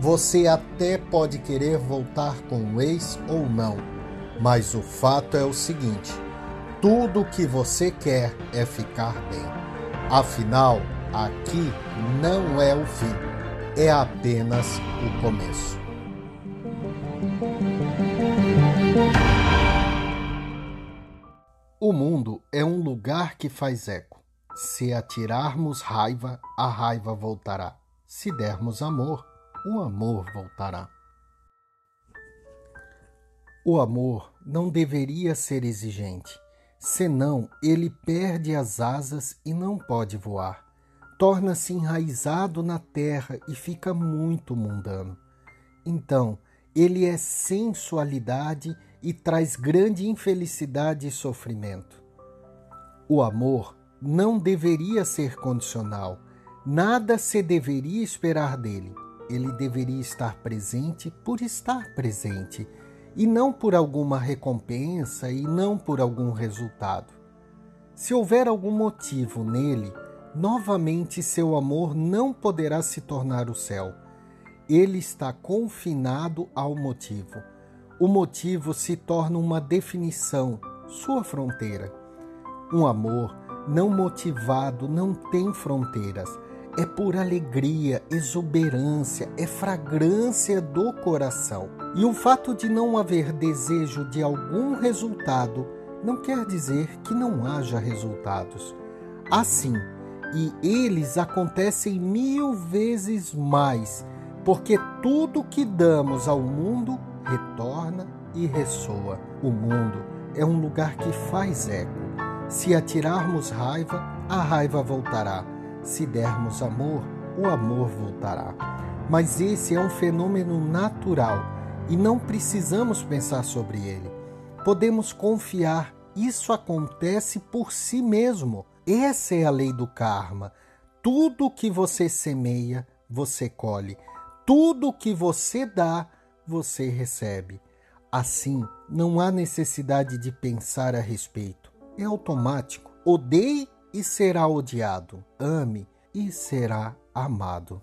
você até pode querer voltar com o ex ou não, mas o fato é o seguinte: tudo o que você quer é ficar bem. Afinal, aqui não é o fim, é apenas o começo. O mundo é um lugar que faz eco. Se atirarmos raiva, a raiva voltará. Se dermos amor, o amor voltará. O amor não deveria ser exigente, senão ele perde as asas e não pode voar. Torna-se enraizado na terra e fica muito mundano. Então, ele é sensualidade e traz grande infelicidade e sofrimento. O amor não deveria ser condicional, nada se deveria esperar dele ele deveria estar presente por estar presente e não por alguma recompensa e não por algum resultado. Se houver algum motivo nele, novamente seu amor não poderá se tornar o céu. Ele está confinado ao motivo. O motivo se torna uma definição, sua fronteira. Um amor não motivado não tem fronteiras é por alegria, exuberância, é fragrância do coração. E o fato de não haver desejo de algum resultado não quer dizer que não haja resultados. Assim, e eles acontecem mil vezes mais, porque tudo que damos ao mundo retorna e ressoa. O mundo é um lugar que faz eco. Se atirarmos raiva, a raiva voltará. Se dermos amor, o amor voltará. Mas esse é um fenômeno natural e não precisamos pensar sobre ele. Podemos confiar, isso acontece por si mesmo. Essa é a lei do karma. Tudo que você semeia, você colhe. Tudo que você dá, você recebe. Assim, não há necessidade de pensar a respeito. É automático. Odeie e será odiado. Ame e será amado.